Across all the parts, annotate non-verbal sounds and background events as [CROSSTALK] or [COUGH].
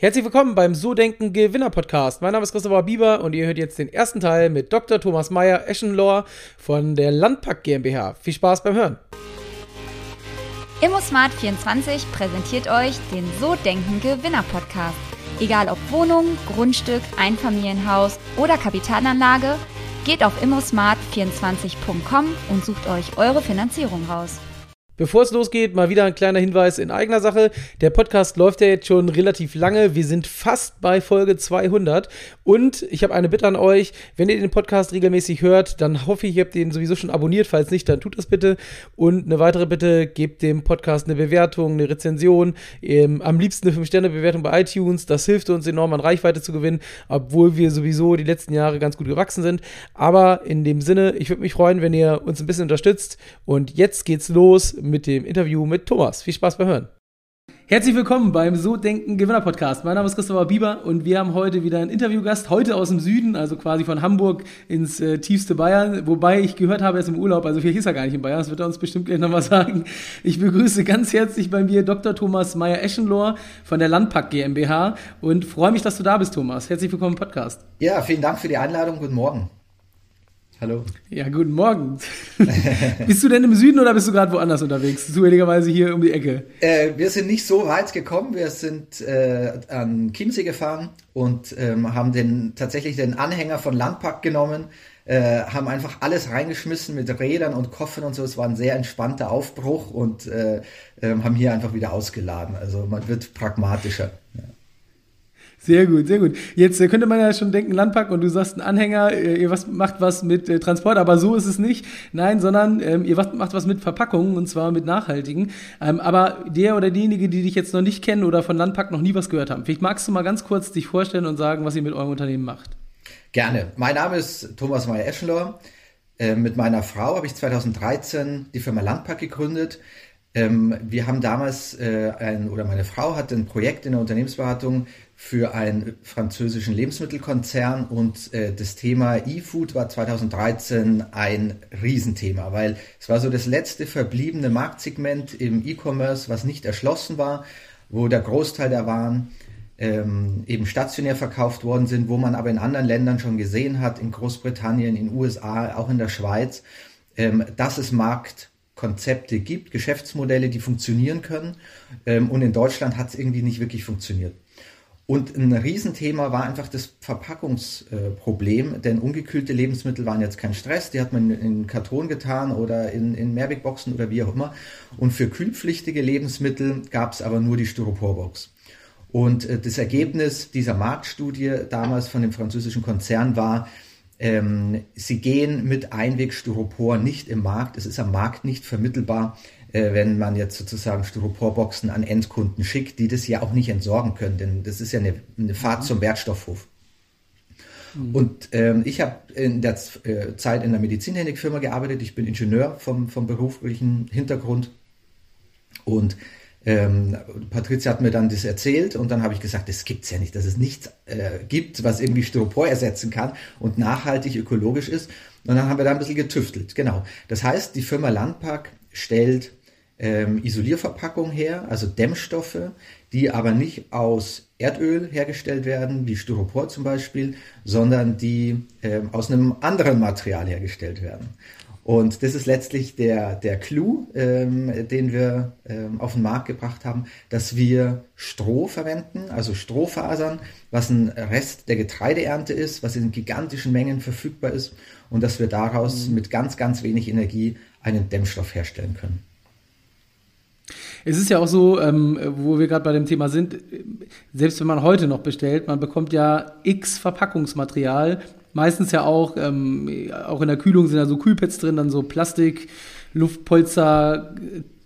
Herzlich willkommen beim So Denken Gewinner Podcast. Mein Name ist Christopher Bieber und ihr hört jetzt den ersten Teil mit Dr. Thomas Meyer Eschenlohr von der Landpack GmbH. Viel Spaß beim Hören. ImmoSmart24 präsentiert euch den So Denken Gewinner Podcast. Egal ob Wohnung, Grundstück, Einfamilienhaus oder Kapitalanlage, geht auf immosmart24.com und sucht euch eure Finanzierung raus. Bevor es losgeht, mal wieder ein kleiner Hinweis in eigener Sache. Der Podcast läuft ja jetzt schon relativ lange. Wir sind fast bei Folge 200. Und ich habe eine Bitte an euch. Wenn ihr den Podcast regelmäßig hört, dann hoffe ich, ihr habt den sowieso schon abonniert. Falls nicht, dann tut das bitte. Und eine weitere Bitte, gebt dem Podcast eine Bewertung, eine Rezension. Ähm, am liebsten eine 5-Sterne-Bewertung bei iTunes. Das hilft uns enorm an Reichweite zu gewinnen, obwohl wir sowieso die letzten Jahre ganz gut gewachsen sind. Aber in dem Sinne, ich würde mich freuen, wenn ihr uns ein bisschen unterstützt. Und jetzt geht's los mit dem Interview mit Thomas. Viel Spaß beim Hören. Herzlich willkommen beim So Denken Gewinner Podcast. Mein Name ist Christopher Bieber und wir haben heute wieder einen Interviewgast, heute aus dem Süden, also quasi von Hamburg ins äh, tiefste Bayern, wobei ich gehört habe, er ist im Urlaub, also vielleicht ist er gar nicht in Bayern, das wird er uns bestimmt gleich nochmal sagen. Ich begrüße ganz herzlich bei mir Dr. Thomas Meyer-Eschenlohr von der Landpack GmbH und freue mich, dass du da bist, Thomas. Herzlich willkommen im Podcast. Ja, vielen Dank für die Einladung. Guten Morgen. Hallo. Ja, guten Morgen. [LAUGHS] bist du denn im Süden oder bist du gerade woanders unterwegs? Zufälligerweise hier um die Ecke. Äh, wir sind nicht so weit gekommen. Wir sind äh, an Chiemsee gefahren und ähm, haben den, tatsächlich den Anhänger von Landpack genommen, äh, haben einfach alles reingeschmissen mit Rädern und Koffern und so. Es war ein sehr entspannter Aufbruch und äh, ähm, haben hier einfach wieder ausgeladen. Also man wird pragmatischer. Sehr gut, sehr gut. Jetzt äh, könnte man ja schon denken, Landpack und du sagst ein Anhänger, äh, ihr was, macht was mit äh, Transport, aber so ist es nicht. Nein, sondern ähm, ihr was, macht was mit Verpackungen und zwar mit nachhaltigen. Ähm, aber der oder diejenige, die dich jetzt noch nicht kennen oder von Landpack noch nie was gehört haben, vielleicht magst du mal ganz kurz dich vorstellen und sagen, was ihr mit eurem Unternehmen macht. Gerne. Mein Name ist Thomas Meyer-Eschenlohr. Äh, mit meiner Frau habe ich 2013 die Firma Landpack gegründet. Ähm, wir haben damals ein, oder meine Frau hat ein Projekt in der Unternehmensberatung für einen französischen Lebensmittelkonzern und äh, das Thema E-Food war 2013 ein Riesenthema, weil es war so das letzte verbliebene Marktsegment im E-Commerce, was nicht erschlossen war, wo der Großteil der Waren ähm, eben stationär verkauft worden sind, wo man aber in anderen Ländern schon gesehen hat, in Großbritannien, in USA, auch in der Schweiz, ähm, dass es Marktkonzepte gibt, Geschäftsmodelle, die funktionieren können. Ähm, und in Deutschland hat es irgendwie nicht wirklich funktioniert. Und ein Riesenthema war einfach das Verpackungsproblem, denn ungekühlte Lebensmittel waren jetzt kein Stress, die hat man in Karton getan oder in, in Mehrwegboxen oder wie auch immer. Und für kühlpflichtige Lebensmittel gab es aber nur die Styroporbox. Und äh, das Ergebnis dieser Marktstudie damals von dem französischen Konzern war, ähm, sie gehen mit Einwegstyropor nicht im Markt, es ist am Markt nicht vermittelbar, wenn man jetzt sozusagen Styroporboxen an Endkunden schickt, die das ja auch nicht entsorgen können, denn das ist ja eine, eine Fahrt zum Wertstoffhof. Mhm. Und ähm, ich habe in der äh, Zeit in der Medizintechnikfirma gearbeitet. Ich bin Ingenieur vom, vom beruflichen Hintergrund. Und ähm, Patricia hat mir dann das erzählt und dann habe ich gesagt, das gibt's ja nicht, dass es nichts äh, gibt, was irgendwie Styropor ersetzen kann und nachhaltig ökologisch ist. Und dann haben wir da ein bisschen getüftelt. Genau. Das heißt, die Firma Landpark stellt ähm, Isolierverpackung her, also Dämmstoffe, die aber nicht aus Erdöl hergestellt werden, wie Styropor zum Beispiel, sondern die ähm, aus einem anderen Material hergestellt werden. Und das ist letztlich der, der Clou, ähm, den wir ähm, auf den Markt gebracht haben, dass wir Stroh verwenden, also Strohfasern, was ein Rest der Getreideernte ist, was in gigantischen Mengen verfügbar ist und dass wir daraus mhm. mit ganz, ganz wenig Energie einen Dämmstoff herstellen können. Es ist ja auch so, ähm, wo wir gerade bei dem Thema sind, selbst wenn man heute noch bestellt, man bekommt ja x Verpackungsmaterial, meistens ja auch, ähm, auch in der Kühlung sind da so Kühlpads drin, dann so Plastik, Luftpolster,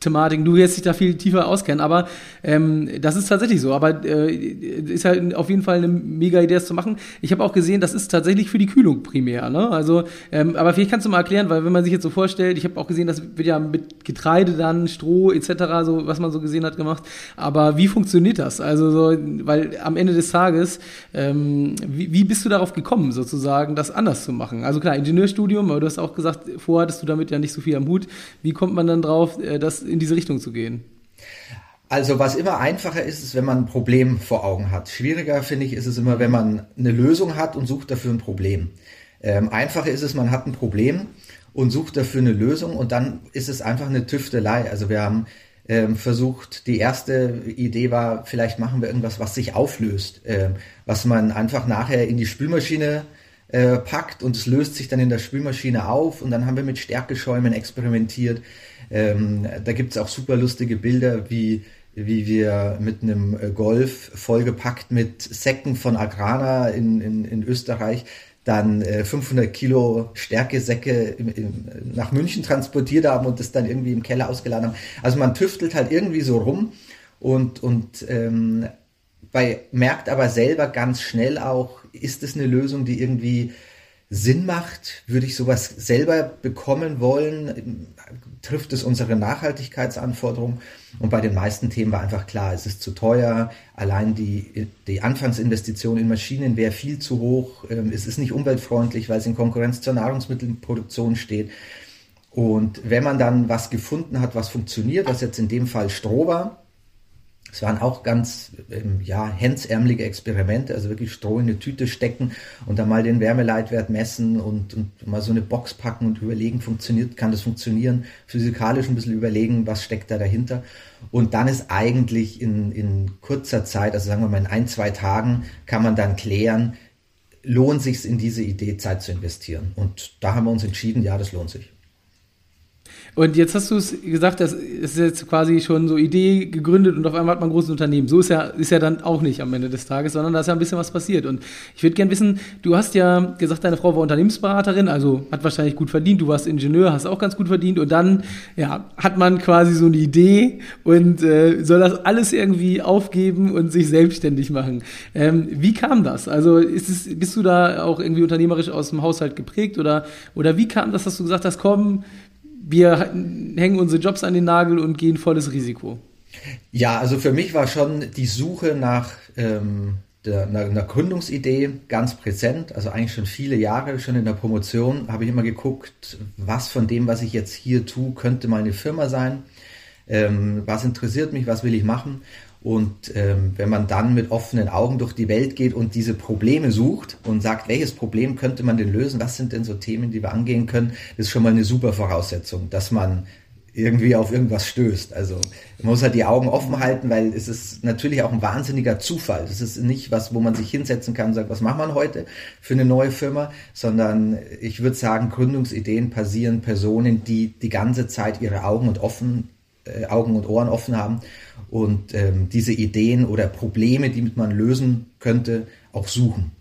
Thematiken. Du wirst dich da viel tiefer auskennen, aber ähm, das ist tatsächlich so. Aber äh, ist halt auf jeden Fall eine mega Idee, das zu machen. Ich habe auch gesehen, das ist tatsächlich für die Kühlung primär. Ne? Also, ähm, aber vielleicht kannst du mal erklären, weil wenn man sich jetzt so vorstellt, ich habe auch gesehen, das wird ja mit Getreide dann, Stroh etc., so was man so gesehen hat, gemacht. Aber wie funktioniert das? Also, so, weil am Ende des Tages, ähm, wie, wie bist du darauf gekommen, sozusagen, das anders zu machen? Also klar, Ingenieurstudium, aber du hast auch gesagt, vorher hattest du damit ja nicht so viel am Hut. Wie kommt man dann drauf, äh, das in diese Richtung zu gehen? Also was immer einfacher ist, ist, wenn man ein Problem vor Augen hat. Schwieriger finde ich ist es immer, wenn man eine Lösung hat und sucht dafür ein Problem. Ähm, einfacher ist es, man hat ein Problem und sucht dafür eine Lösung und dann ist es einfach eine Tüftelei. Also wir haben ähm, versucht, die erste Idee war, vielleicht machen wir irgendwas, was sich auflöst, ähm, was man einfach nachher in die Spülmaschine äh, packt und es löst sich dann in der Spülmaschine auf und dann haben wir mit Stärkeschäumen experimentiert. Ähm, da gibt es auch super lustige Bilder, wie wie wir mit einem äh, Golf vollgepackt mit Säcken von Agrana in, in, in Österreich dann äh, 500 Kilo Stärkesäcke nach München transportiert haben und das dann irgendwie im Keller ausgeladen haben. Also man tüftelt halt irgendwie so rum und, und ähm, bei, merkt aber selber ganz schnell auch, ist es eine Lösung, die irgendwie Sinn macht? Würde ich sowas selber bekommen wollen? Trifft es unsere Nachhaltigkeitsanforderungen? Und bei den meisten Themen war einfach klar, es ist zu teuer. Allein die, die Anfangsinvestition in Maschinen wäre viel zu hoch. Ähm, es ist nicht umweltfreundlich, weil es in Konkurrenz zur Nahrungsmittelproduktion steht. Und wenn man dann was gefunden hat, was funktioniert, was jetzt in dem Fall Stroh war, es waren auch ganz ähm, ja, hemdsärmelige Experimente, also wirklich Stroh in eine Tüte stecken und dann mal den Wärmeleitwert messen und, und mal so eine Box packen und überlegen, funktioniert, kann das funktionieren, physikalisch ein bisschen überlegen, was steckt da dahinter. Und dann ist eigentlich in, in kurzer Zeit, also sagen wir mal in ein, zwei Tagen, kann man dann klären, lohnt sich in diese Idee Zeit zu investieren. Und da haben wir uns entschieden, ja, das lohnt sich. Und jetzt hast du es gesagt, das ist jetzt quasi schon so Idee gegründet und auf einmal hat man ein großes Unternehmen. So ist ja, ist ja dann auch nicht am Ende des Tages, sondern da ist ja ein bisschen was passiert. Und ich würde gerne wissen, du hast ja gesagt, deine Frau war Unternehmensberaterin, also hat wahrscheinlich gut verdient, du warst Ingenieur, hast auch ganz gut verdient und dann ja, hat man quasi so eine Idee und äh, soll das alles irgendwie aufgeben und sich selbstständig machen. Ähm, wie kam das? Also ist es, bist du da auch irgendwie unternehmerisch aus dem Haushalt geprägt oder, oder wie kam das, dass du gesagt hast, komm, wir hängen unsere Jobs an den Nagel und gehen volles Risiko. Ja, also für mich war schon die Suche nach ähm, der, einer, einer Gründungsidee ganz präsent. Also eigentlich schon viele Jahre, schon in der Promotion habe ich immer geguckt, was von dem, was ich jetzt hier tue, könnte mal eine Firma sein. Ähm, was interessiert mich, was will ich machen? Und ähm, wenn man dann mit offenen Augen durch die Welt geht und diese Probleme sucht und sagt, welches Problem könnte man denn lösen, was sind denn so Themen, die wir angehen können, das ist schon mal eine super Voraussetzung, dass man irgendwie auf irgendwas stößt. Also man muss halt die Augen offen halten, weil es ist natürlich auch ein wahnsinniger Zufall. Das ist nicht was, wo man sich hinsetzen kann und sagt, was macht man heute für eine neue Firma, sondern ich würde sagen, Gründungsideen passieren Personen, die die ganze Zeit ihre Augen und offen äh, Augen und Ohren offen haben und ähm, diese Ideen oder Probleme, die man lösen könnte, auch suchen.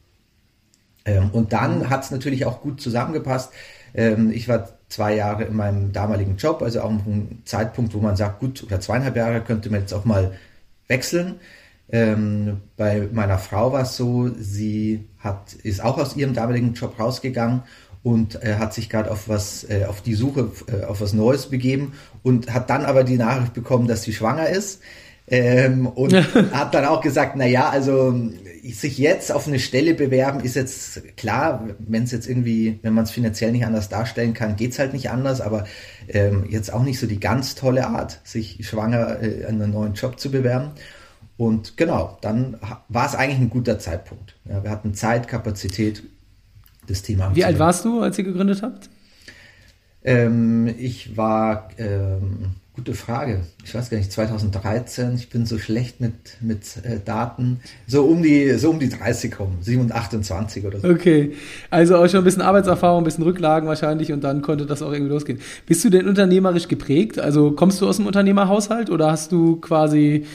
Ähm, und dann hat es natürlich auch gut zusammengepasst. Ähm, ich war zwei Jahre in meinem damaligen Job, also auch ein Zeitpunkt, wo man sagt, gut, oder zweieinhalb Jahre könnte man jetzt auch mal wechseln. Ähm, bei meiner Frau war es so, sie hat, ist auch aus ihrem damaligen Job rausgegangen und äh, hat sich gerade auf was, äh, auf die Suche äh, auf was Neues begeben und hat dann aber die Nachricht bekommen, dass sie schwanger ist. Ähm, und [LAUGHS] hat dann auch gesagt, na ja, also sich jetzt auf eine Stelle bewerben ist jetzt klar, wenn es jetzt irgendwie, wenn man es finanziell nicht anders darstellen kann, geht's halt nicht anders, aber ähm, jetzt auch nicht so die ganz tolle Art, sich schwanger äh, an einen neuen Job zu bewerben. Und genau, dann war es eigentlich ein guter Zeitpunkt. Ja, wir hatten Zeit, Kapazität, das Thema. Wie alt warst du, als ihr gegründet habt? Ähm, ich war, ähm, gute Frage, ich weiß gar nicht, 2013, ich bin so schlecht mit, mit äh, Daten, so um, die, so um die 30 rum, 27, 28 oder so. Okay, also auch schon ein bisschen Arbeitserfahrung, ein bisschen Rücklagen wahrscheinlich und dann konnte das auch irgendwie losgehen. Bist du denn unternehmerisch geprägt? Also kommst du aus dem Unternehmerhaushalt oder hast du quasi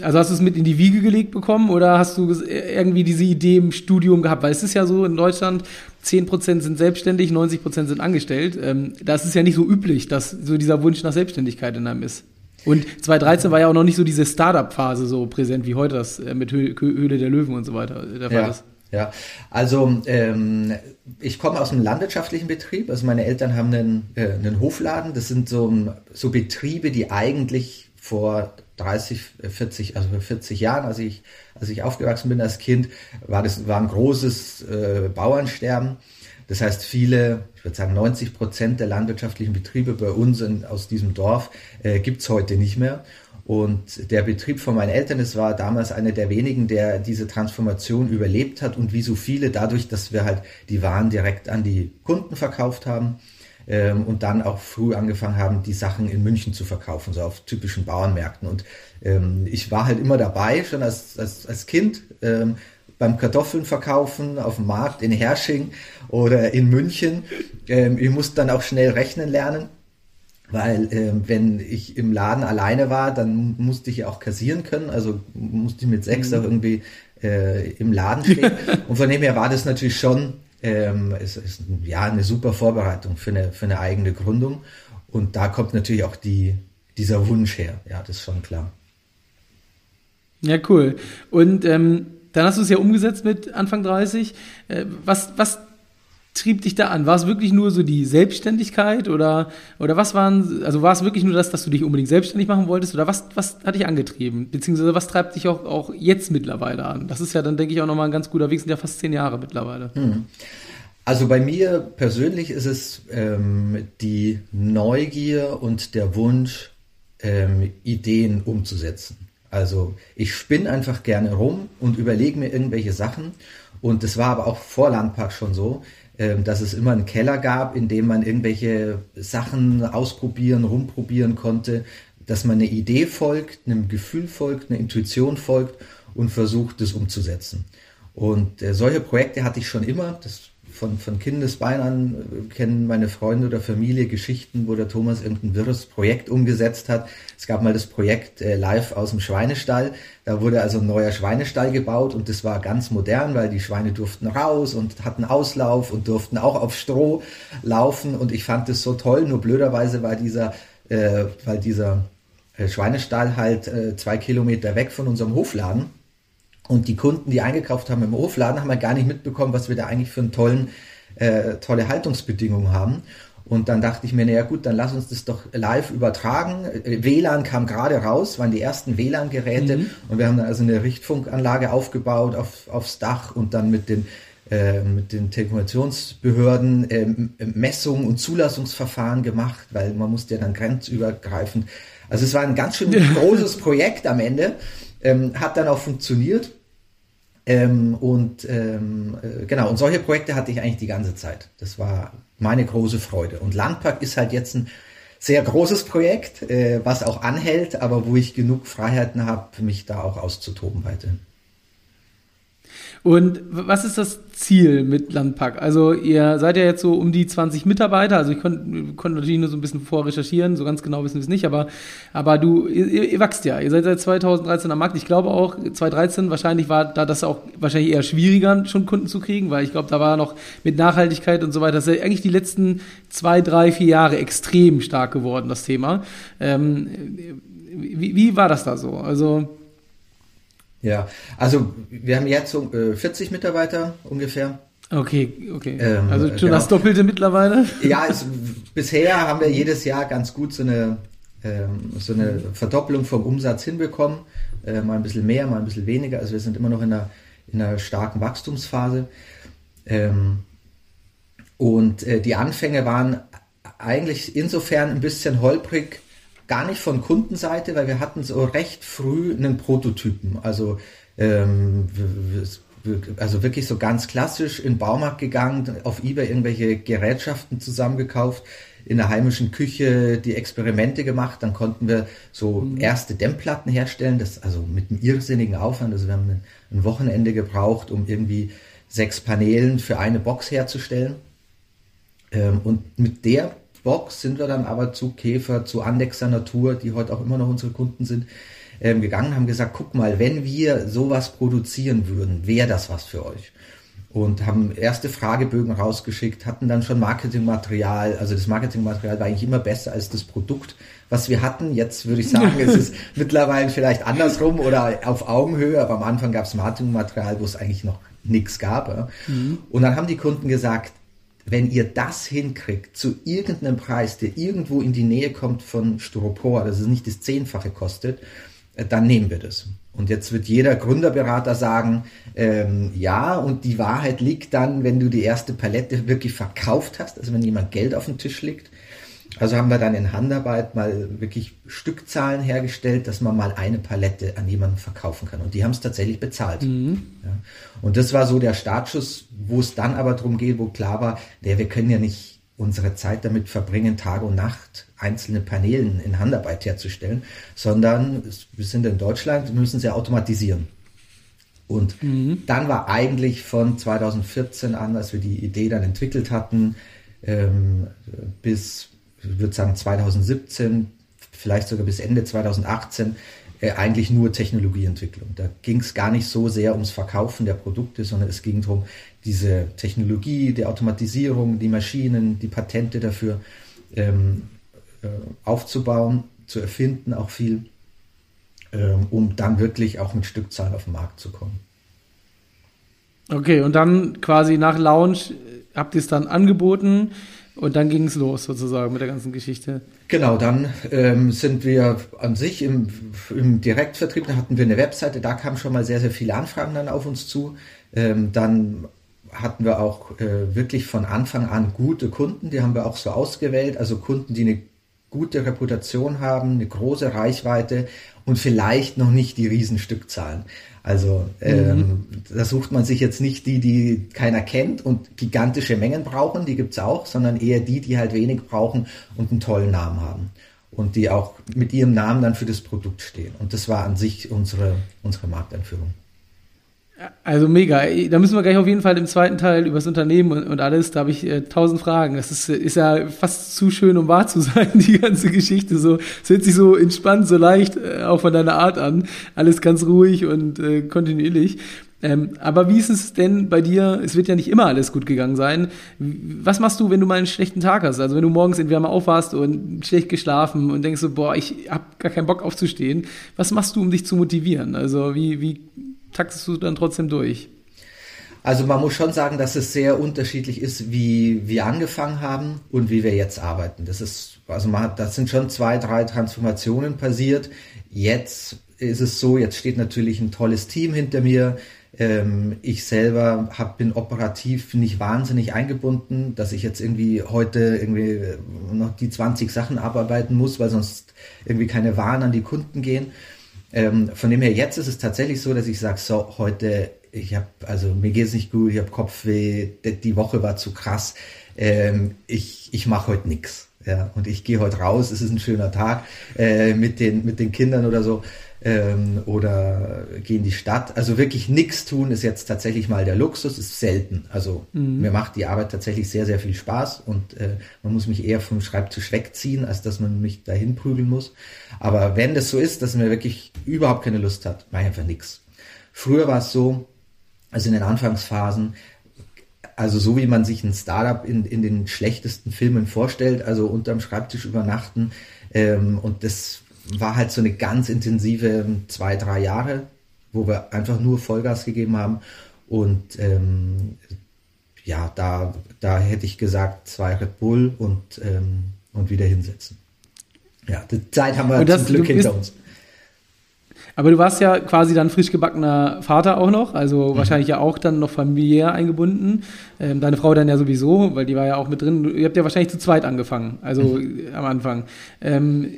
also hast du es mit in die Wiege gelegt bekommen oder hast du irgendwie diese Idee im Studium gehabt? Weil es ist ja so in Deutschland, 10% sind selbstständig, 90% sind angestellt. Ähm, das ist ja nicht so üblich, dass so dieser Wunsch nach Selbstständigkeit in einem ist. Und 2013 war ja auch noch nicht so diese Startup-Phase so präsent wie heute das äh, mit Höhle der Löwen und so weiter der Fall ja. ist. Ja, also ähm, ich komme aus einem landwirtschaftlichen Betrieb. Also meine Eltern haben einen, äh, einen Hofladen. Das sind so, so Betriebe, die eigentlich vor 30, 40, also 40 Jahren, als ich, als ich aufgewachsen bin als Kind, war das war ein großes äh, Bauernsterben. Das heißt, viele, ich würde sagen 90 Prozent der landwirtschaftlichen Betriebe bei uns in, aus diesem Dorf äh, gibt's heute nicht mehr. Und der Betrieb von meinen Eltern, es war damals einer der wenigen, der diese Transformation überlebt hat und wie so viele dadurch, dass wir halt die Waren direkt an die Kunden verkauft haben ähm, und dann auch früh angefangen haben, die Sachen in München zu verkaufen, so auf typischen Bauernmärkten. Und ähm, ich war halt immer dabei, schon als, als, als Kind. Ähm, beim Kartoffeln verkaufen auf dem Markt in Hersching oder in München. Ähm, ich musste dann auch schnell rechnen lernen weil äh, wenn ich im Laden alleine war, dann musste ich ja auch kassieren können, also musste ich mit sechs mhm. auch irgendwie äh, im Laden stehen. [LAUGHS] Und von dem her war das natürlich schon ähm, es ist ja eine super Vorbereitung für eine, für eine eigene Gründung. Und da kommt natürlich auch die, dieser Wunsch her. Ja, das ist schon klar. Ja, cool. Und ähm, dann hast du es ja umgesetzt mit Anfang 30. Äh, was, was trieb dich da an? War es wirklich nur so die Selbstständigkeit oder, oder was waren, also war es wirklich nur das, dass du dich unbedingt selbstständig machen wolltest oder was, was hat dich angetrieben? Beziehungsweise was treibt dich auch, auch jetzt mittlerweile an? Das ist ja dann, denke ich, auch nochmal ein ganz guter Weg, sind ja fast zehn Jahre mittlerweile. Hm. Also bei mir persönlich ist es ähm, die Neugier und der Wunsch, ähm, Ideen umzusetzen. Also ich spinne einfach gerne rum und überlege mir irgendwelche Sachen. Und das war aber auch vor Landpark schon so dass es immer einen Keller gab, in dem man irgendwelche Sachen ausprobieren, rumprobieren konnte, dass man eine Idee folgt, einem Gefühl folgt, einer Intuition folgt und versucht, das umzusetzen. Und äh, solche Projekte hatte ich schon immer. Das von, von Kindesbein an äh, kennen meine Freunde oder Familie Geschichten, wo der Thomas irgendein wirres Projekt umgesetzt hat. Es gab mal das Projekt äh, live aus dem Schweinestall. Da wurde also ein neuer Schweinestall gebaut und das war ganz modern, weil die Schweine durften raus und hatten Auslauf und durften auch auf Stroh laufen. Und ich fand das so toll. Nur blöderweise war dieser, äh, weil dieser äh, Schweinestall halt äh, zwei Kilometer weg von unserem Hofladen und die Kunden, die eingekauft haben im Hofladen, haben ja gar nicht mitbekommen, was wir da eigentlich für einen tollen, äh, tolle Haltungsbedingungen haben. Und dann dachte ich mir, naja gut, dann lass uns das doch live übertragen. Äh, WLAN kam gerade raus, waren die ersten WLAN-Geräte mhm. und wir haben dann also eine Richtfunkanlage aufgebaut auf, aufs Dach und dann mit den äh, mit den Telekommunikationsbehörden äh, Messungen und Zulassungsverfahren gemacht, weil man musste ja dann grenzübergreifend. Also es war ein ganz schön großes Projekt am Ende ähm, hat dann auch funktioniert. Ähm, und ähm, äh, genau, und solche Projekte hatte ich eigentlich die ganze Zeit. Das war meine große Freude. Und Landpark ist halt jetzt ein sehr großes Projekt, äh, was auch anhält, aber wo ich genug Freiheiten habe, mich da auch auszutoben weiterhin. Und was ist das Ziel mit Landpack? Also ihr seid ja jetzt so um die 20 Mitarbeiter, also ich konnte konnt natürlich nur so ein bisschen vorrecherchieren, so ganz genau wissen wir es nicht, aber, aber du, ihr, ihr wachst ja, ihr seid seit 2013 am Markt. Ich glaube auch, 2013 wahrscheinlich war da das auch wahrscheinlich eher schwieriger, schon Kunden zu kriegen, weil ich glaube, da war noch mit Nachhaltigkeit und so weiter, das ist ja eigentlich die letzten zwei, drei, vier Jahre extrem stark geworden, das Thema. Ähm, wie, wie war das da so? Also ja, also wir haben jetzt so äh, 40 Mitarbeiter ungefähr. Okay, okay. Ähm, also schon genau. das Doppelte mittlerweile? [LAUGHS] Ja, es, bisher haben wir jedes Jahr ganz gut so eine, ähm, so eine Verdoppelung vom Umsatz hinbekommen. Äh, mal ein bisschen mehr, mal ein bisschen weniger. Also wir sind immer noch in einer, in einer starken Wachstumsphase. Ähm, und äh, die Anfänge waren eigentlich insofern ein bisschen holprig, gar nicht von Kundenseite, weil wir hatten so recht früh einen Prototypen. Also, ähm, also wirklich so ganz klassisch in den Baumarkt gegangen, auf eBay irgendwelche Gerätschaften zusammengekauft, in der heimischen Küche die Experimente gemacht, dann konnten wir so mhm. erste Dämmplatten herstellen, das also mit einem irrsinnigen Aufwand, also wir haben ein Wochenende gebraucht, um irgendwie sechs Paneelen für eine Box herzustellen. Ähm, und mit der Box sind wir dann aber zu Käfer, zu Andexer Natur, die heute auch immer noch unsere Kunden sind, ähm, gegangen, haben gesagt, guck mal, wenn wir sowas produzieren würden, wäre das was für euch. Und haben erste Fragebögen rausgeschickt, hatten dann schon Marketingmaterial. Also das Marketingmaterial war eigentlich immer besser als das Produkt, was wir hatten. Jetzt würde ich sagen, es ist [LAUGHS] mittlerweile vielleicht andersrum oder auf Augenhöhe, aber am Anfang gab es Marketingmaterial, wo es eigentlich noch nichts gab. Mhm. Und dann haben die Kunden gesagt, wenn ihr das hinkriegt zu irgendeinem Preis, der irgendwo in die Nähe kommt von Styropor, dass es nicht das Zehnfache kostet, äh, dann nehmen wir das. Und jetzt wird jeder Gründerberater sagen, ähm, ja, und die Wahrheit liegt dann, wenn du die erste Palette wirklich verkauft hast, also wenn jemand Geld auf dem Tisch legt. Also haben wir dann in Handarbeit mal wirklich Stückzahlen hergestellt, dass man mal eine Palette an jemanden verkaufen kann. Und die haben es tatsächlich bezahlt. Mhm. Ja. Und das war so der Startschuss, wo es dann aber darum geht, wo klar war, der, wir können ja nicht unsere Zeit damit verbringen, Tag und Nacht einzelne Paneelen in Handarbeit herzustellen, sondern wir sind in Deutschland, müssen sie automatisieren. Und mhm. dann war eigentlich von 2014 an, als wir die Idee dann entwickelt hatten, ähm, bis, würde sagen 2017, vielleicht sogar bis Ende 2018, äh, eigentlich nur Technologieentwicklung. Da ging es gar nicht so sehr ums Verkaufen der Produkte, sondern es ging darum, diese Technologie, die Automatisierung, die Maschinen, die Patente dafür ähm, äh, aufzubauen, zu erfinden, auch viel, ähm, um dann wirklich auch mit Stückzahlen auf den Markt zu kommen. Okay, und dann quasi nach Launch habt ihr es dann angeboten und dann ging es los sozusagen mit der ganzen Geschichte. Genau, dann ähm, sind wir an sich im, im Direktvertrieb, da hatten wir eine Webseite, da kamen schon mal sehr, sehr viele Anfragen dann auf uns zu. Ähm, dann hatten wir auch äh, wirklich von Anfang an gute Kunden, die haben wir auch so ausgewählt, also Kunden, die eine gute Reputation haben, eine große Reichweite und vielleicht noch nicht die Riesenstückzahlen. Also ähm, mhm. da sucht man sich jetzt nicht die, die keiner kennt und gigantische Mengen brauchen, die gibt's auch, sondern eher die, die halt wenig brauchen und einen tollen Namen haben. Und die auch mit ihrem Namen dann für das Produkt stehen. Und das war an sich unsere, unsere Markteinführung. Also mega. Da müssen wir gleich auf jeden Fall im zweiten Teil über das Unternehmen und, und alles. Da habe ich äh, tausend Fragen. Das ist, ist ja fast zu schön, um wahr zu [LAUGHS] sein, die ganze Geschichte. So, es hört sich so entspannt, so leicht, äh, auch von deiner Art an. Alles ganz ruhig und äh, kontinuierlich. Ähm, aber wie ist es denn bei dir? Es wird ja nicht immer alles gut gegangen sein. Was machst du, wenn du mal einen schlechten Tag hast? Also wenn du morgens entweder mal aufwachst und schlecht geschlafen und denkst so, boah, ich habe gar keinen Bock aufzustehen. Was machst du, um dich zu motivieren? Also wie, wie taktest du dann trotzdem durch? Also man muss schon sagen, dass es sehr unterschiedlich ist, wie wir angefangen haben und wie wir jetzt arbeiten. Das ist, also man hat, das sind schon zwei, drei Transformationen passiert. Jetzt ist es so, jetzt steht natürlich ein tolles Team hinter mir. Ähm, ich selber hab, bin operativ nicht wahnsinnig eingebunden, dass ich jetzt irgendwie heute irgendwie noch die 20 Sachen abarbeiten muss, weil sonst irgendwie keine Waren an die Kunden gehen. Ähm, von dem her, jetzt ist es tatsächlich so, dass ich sage, so, heute, ich habe, also mir geht es nicht gut, ich habe Kopfweh, die Woche war zu krass, ähm, ich, ich mache heute nix. Ja, und ich gehe heute raus, es ist ein schöner Tag äh, mit, den, mit den Kindern oder so ähm, oder gehe in die Stadt. Also wirklich nichts tun ist jetzt tatsächlich mal der Luxus, ist selten. Also mhm. mir macht die Arbeit tatsächlich sehr, sehr viel Spaß und äh, man muss mich eher vom Schreibtisch wegziehen, als dass man mich dahin prügeln muss. Aber wenn das so ist, dass man wirklich überhaupt keine Lust hat, mache ich einfach nichts. Früher war es so, also in den Anfangsphasen, also so wie man sich ein Startup in, in den schlechtesten Filmen vorstellt, also unterm Schreibtisch übernachten. Ähm, und das war halt so eine ganz intensive zwei, drei Jahre, wo wir einfach nur Vollgas gegeben haben. Und ähm, ja, da, da hätte ich gesagt, zwei Red Bull und, ähm, und wieder hinsetzen. Ja, die Zeit haben wir das, zum Glück hinter uns. Aber du warst ja quasi dann frisch gebackener Vater auch noch, also mhm. wahrscheinlich ja auch dann noch familiär eingebunden. Ähm, deine Frau dann ja sowieso, weil die war ja auch mit drin. Ihr habt ja wahrscheinlich zu zweit angefangen, also mhm. am Anfang. Ähm,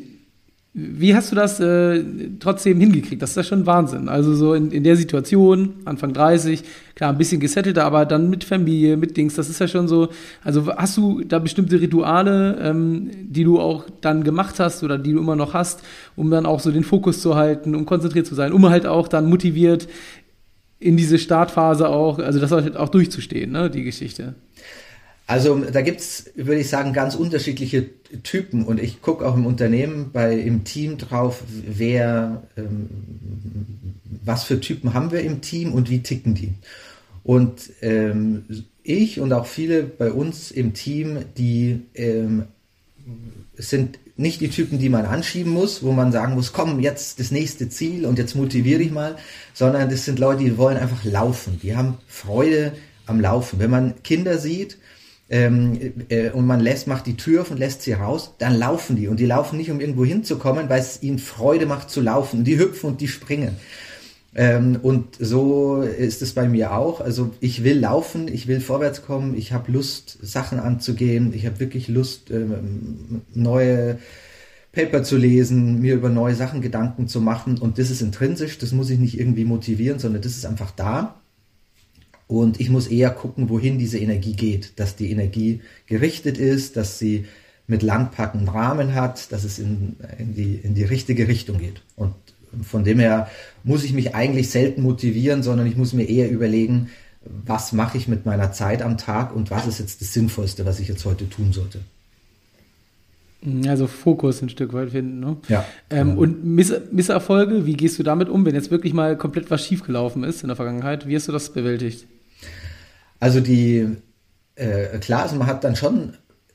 wie hast du das äh, trotzdem hingekriegt? Das ist ja schon Wahnsinn. Also so in, in der Situation, Anfang 30, klar, ein bisschen gesettelter, aber dann mit Familie, mit Dings, das ist ja schon so. Also hast du da bestimmte Rituale, ähm, die du auch dann gemacht hast oder die du immer noch hast, um dann auch so den Fokus zu halten, um konzentriert zu sein, um halt auch dann motiviert in diese Startphase auch, also das halt auch durchzustehen, ne, die Geschichte. Also da gibt's, würde ich sagen, ganz unterschiedliche Typen und ich gucke auch im Unternehmen, bei im Team drauf, wer, ähm, was für Typen haben wir im Team und wie ticken die. Und ähm, ich und auch viele bei uns im Team, die ähm, sind nicht die Typen, die man anschieben muss, wo man sagen muss, komm, jetzt das nächste Ziel und jetzt motiviere ich mal, sondern das sind Leute, die wollen einfach laufen, die haben Freude am Laufen. Wenn man Kinder sieht, ähm, äh, und man lässt, macht die Tür auf und lässt sie raus, dann laufen die. Und die laufen nicht, um irgendwo hinzukommen, weil es ihnen Freude macht zu laufen. Und die hüpfen und die springen. Ähm, und so ist es bei mir auch. Also ich will laufen, ich will vorwärts kommen, ich habe Lust, Sachen anzugehen, ich habe wirklich Lust, ähm, neue Paper zu lesen, mir über neue Sachen Gedanken zu machen. Und das ist intrinsisch, das muss ich nicht irgendwie motivieren, sondern das ist einfach da. Und ich muss eher gucken, wohin diese Energie geht, dass die Energie gerichtet ist, dass sie mit Landpacken Rahmen hat, dass es in, in, die, in die richtige Richtung geht. Und von dem her muss ich mich eigentlich selten motivieren, sondern ich muss mir eher überlegen, was mache ich mit meiner Zeit am Tag und was ist jetzt das Sinnvollste, was ich jetzt heute tun sollte. Also Fokus ein Stück weit finden, ne? Ja. Ähm, genau. Und Miss Misserfolge, wie gehst du damit um, wenn jetzt wirklich mal komplett was schiefgelaufen ist in der Vergangenheit? Wie hast du das bewältigt? Also die, äh, also man hat dann schon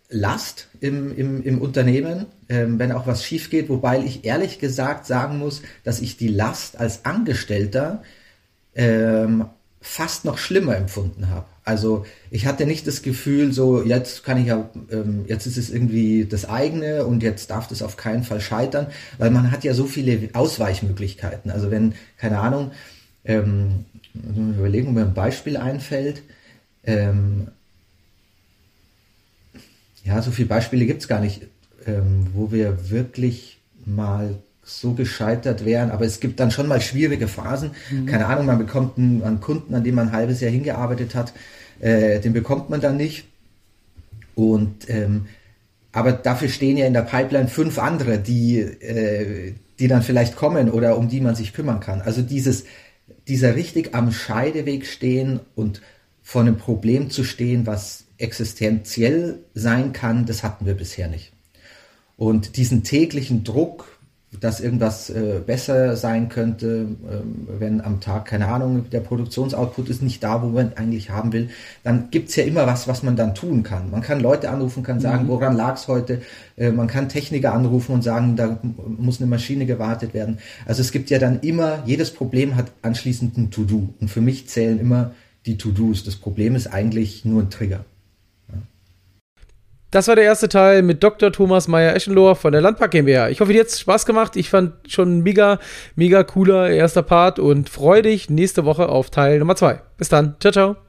Last im, im, im Unternehmen, ähm, wenn auch was schief geht, wobei ich ehrlich gesagt sagen muss, dass ich die Last als Angestellter ähm, fast noch schlimmer empfunden habe. Also ich hatte nicht das Gefühl, so jetzt kann ich ja, ähm, jetzt ist es irgendwie das eigene und jetzt darf das auf keinen Fall scheitern, weil man hat ja so viele Ausweichmöglichkeiten. Also wenn, keine Ahnung, ähm, überlegen, ob mir ein Beispiel einfällt, ähm, ja, so viele Beispiele gibt es gar nicht, ähm, wo wir wirklich mal so gescheitert wären, aber es gibt dann schon mal schwierige Phasen. Mhm. Keine Ahnung, man bekommt einen, einen, Kunden, an dem man ein halbes Jahr hingearbeitet hat, äh, den bekommt man dann nicht. Und ähm, aber dafür stehen ja in der Pipeline fünf andere, die, äh, die dann vielleicht kommen oder um die man sich kümmern kann. Also dieses, dieser richtig am Scheideweg stehen und vor einem Problem zu stehen, was existenziell sein kann, das hatten wir bisher nicht. Und diesen täglichen Druck, dass irgendwas äh, besser sein könnte, ähm, wenn am Tag, keine Ahnung, der Produktionsoutput ist nicht da, wo man eigentlich haben will, dann gibt's ja immer was, was man dann tun kann. Man kann Leute anrufen, kann sagen, mhm. woran lag's heute, äh, man kann Techniker anrufen und sagen, da muss eine Maschine gewartet werden. Also es gibt ja dann immer, jedes Problem hat anschließend ein To-Do. Und für mich zählen immer die To-Dos. Das Problem ist eigentlich nur ein Trigger. Das war der erste Teil mit Dr. Thomas Meyer-Eschenlohr von der Landpark GmbH. Ich hoffe, dir hat Spaß gemacht. Ich fand schon mega, mega cooler erster Part und freue dich nächste Woche auf Teil Nummer zwei. Bis dann. Ciao, ciao.